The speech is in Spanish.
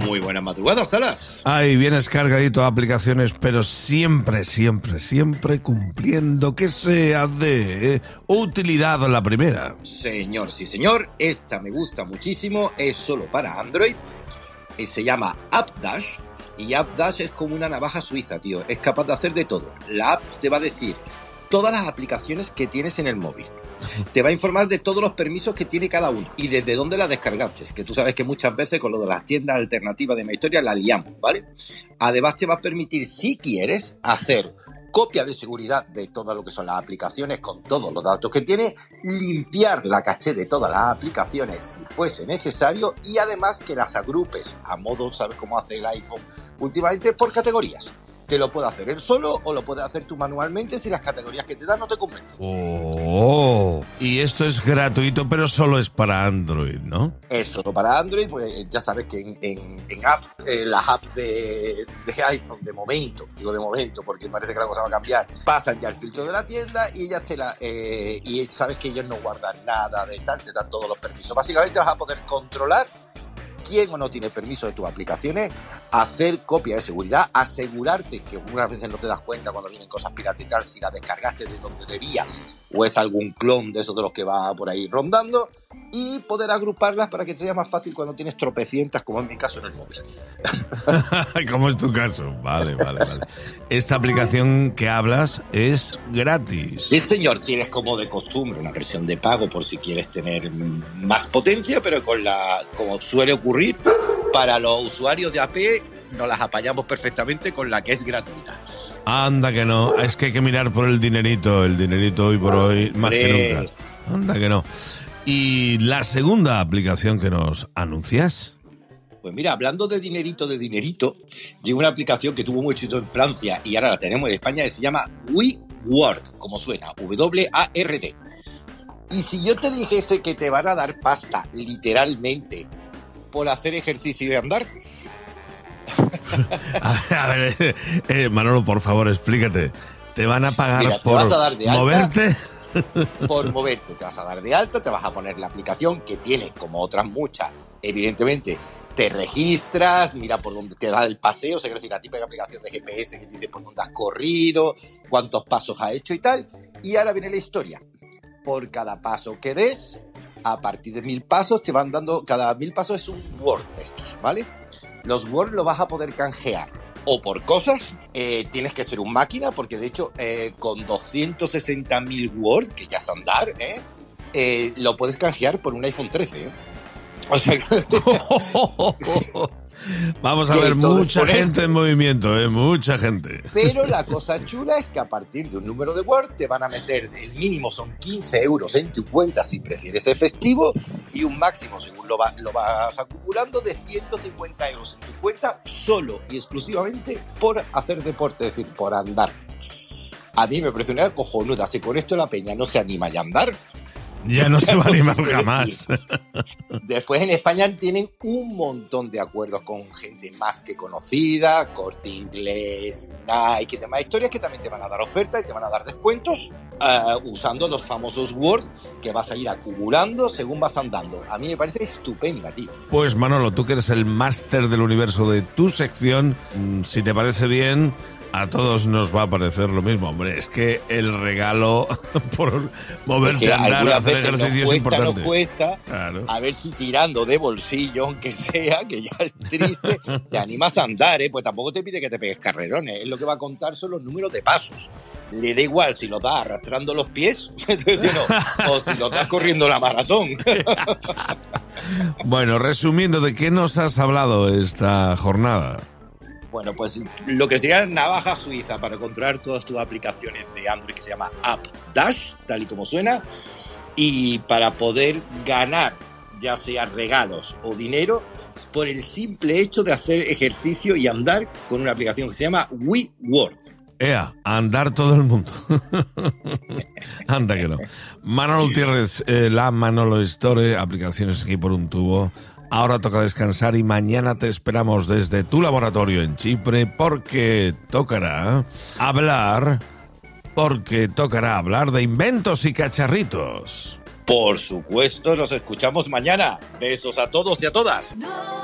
Muy buenas madrugadas, Salas. Ahí vienes cargadito de aplicaciones, pero siempre, siempre, siempre cumpliendo que sea de utilidad la primera. Señor, sí señor, esta me gusta muchísimo, es solo para Android. Eh, Se llama AppDash y AppDash es como una navaja suiza, tío. Es capaz de hacer de todo. La app te va a decir todas las aplicaciones que tienes en el móvil. Te va a informar de todos los permisos que tiene cada uno y desde dónde la descargaste. Que tú sabes que muchas veces con lo de las tiendas alternativas de mi historia la liamos, ¿vale? Además te va a permitir, si quieres, hacer copia de seguridad de todo lo que son las aplicaciones con todos los datos que tiene, limpiar la caché de todas las aplicaciones si fuese necesario y además que las agrupes a modo, ¿sabes cómo hace el iPhone últimamente? Por categorías. Te lo puede hacer él solo o lo puedes hacer tú manualmente si las categorías que te dan no te convencen. Oh, y esto es gratuito, pero solo es para Android, ¿no? Es solo para Android, pues ya sabes que en, en, en app, eh, las apps de, de iPhone de momento, digo de momento porque parece que la cosa va a cambiar, pasan ya el filtro de la tienda y ellas te la, eh, y sabes que ellos no guardan nada de tal, te dan todos los permisos. Básicamente vas a poder controlar quién o no tiene permiso de tus aplicaciones, hacer copia de seguridad, asegurarte que unas veces no te das cuenta cuando vienen cosas piratas y tal, si la descargaste de donde debías o es algún clon de esos de los que va por ahí rondando y poder agruparlas para que sea más fácil cuando tienes tropecientas, como en mi caso en el móvil. Como es tu caso. Vale, vale, vale. Esta aplicación que hablas es gratis. Sí, señor, tienes como de costumbre una versión de pago por si quieres tener más potencia, pero con la, como suele ocurrir, para los usuarios de AP nos las apañamos perfectamente con la que es gratuita. Anda que no, es que hay que mirar por el dinerito, el dinerito hoy por hoy, más que nunca. Anda que no. Y la segunda aplicación que nos anuncias. Pues mira, hablando de dinerito, de dinerito, llegó una aplicación que tuvo mucho éxito en Francia y ahora la tenemos en España que se llama WeWord, como suena, W-A-R-D. Y si yo te dijese que te van a dar pasta, literalmente, por hacer ejercicio y andar, A ver, a ver, eh, Manolo, por favor, explícate. ¿Te van a pagar Mira, por a moverte? Por moverte, te vas a dar de alta, te vas a poner la aplicación que tiene, como otras muchas, evidentemente, te registras, mira por dónde te da el paseo, o sea, decir, la típica aplicación de GPS que te dice por dónde has corrido, cuántos pasos has hecho y tal. Y ahora viene la historia. Por cada paso que des, a partir de mil pasos, te van dando, cada mil pasos es un Word de estos, ¿vale? Los Word los vas a poder canjear o por cosas, eh, tienes que ser un máquina, porque de hecho eh, con 260.000 Word, que ya es andar, ¿eh? Eh, lo puedes canjear por un iPhone 13. ¿eh? O sea, Vamos a ver mucha gente en movimiento, ¿eh? Mucha gente. pero la cosa chula es que a partir de un número de Word te van a meter, el mínimo son 15 euros en tu cuenta si prefieres efectivo y un máximo, según lo, va- lo vas acumulando, de 150 euros en tu cuenta solo y exclusivamente por hacer deporte, es decir, por andar. A mí me parece una cojonuda. Si con esto la peña no se anima a andar, Ya no se va a animar jamás. Después en España tienen un montón de acuerdos con gente más que conocida, Corte Inglés, Nike y demás historias que también te van a dar ofertas y te van a dar descuentos eh, usando los famosos Word que vas a ir acumulando según vas andando. A mí me parece estupenda, tío. Pues Manolo, tú que eres el máster del universo de tu sección, mm, si te parece bien, a todos nos va a parecer lo mismo. Hombre, es que el regalo por moverte Que a andar, algunas hacer ejercicio es cuesta, nos importante. cuesta, Claro. a ver si tirando de bolsillo, aunque sea, que ya es triste, te animas a andar, ¿eh? Pues tampoco te pide que te pegues carrerones, es lo que va a contar son los números de pasos. Le da igual si los das arrastrando los pies no, o si los das corriendo la maratón. Bueno, resumiendo, ¿de qué nos has hablado esta jornada? Bueno, pues lo que sería navaja suiza para controlar todas tus aplicaciones de Android que se llama App Dash, tal y como suena, y para poder ganar ya sea regalos o dinero por el simple hecho de hacer ejercicio y andar con una aplicación que se llama WeWord. Ea, andar todo el mundo. Anda que no. Manolo Gutiérrez, eh, la Manolo Store, aplicaciones aquí por un tubo. Ahora toca descansar y mañana te esperamos desde tu laboratorio en Chipre porque tocará hablar, porque tocará hablar de inventos y cacharritos. Por supuesto, nos escuchamos mañana. Besos a todos y a todas. No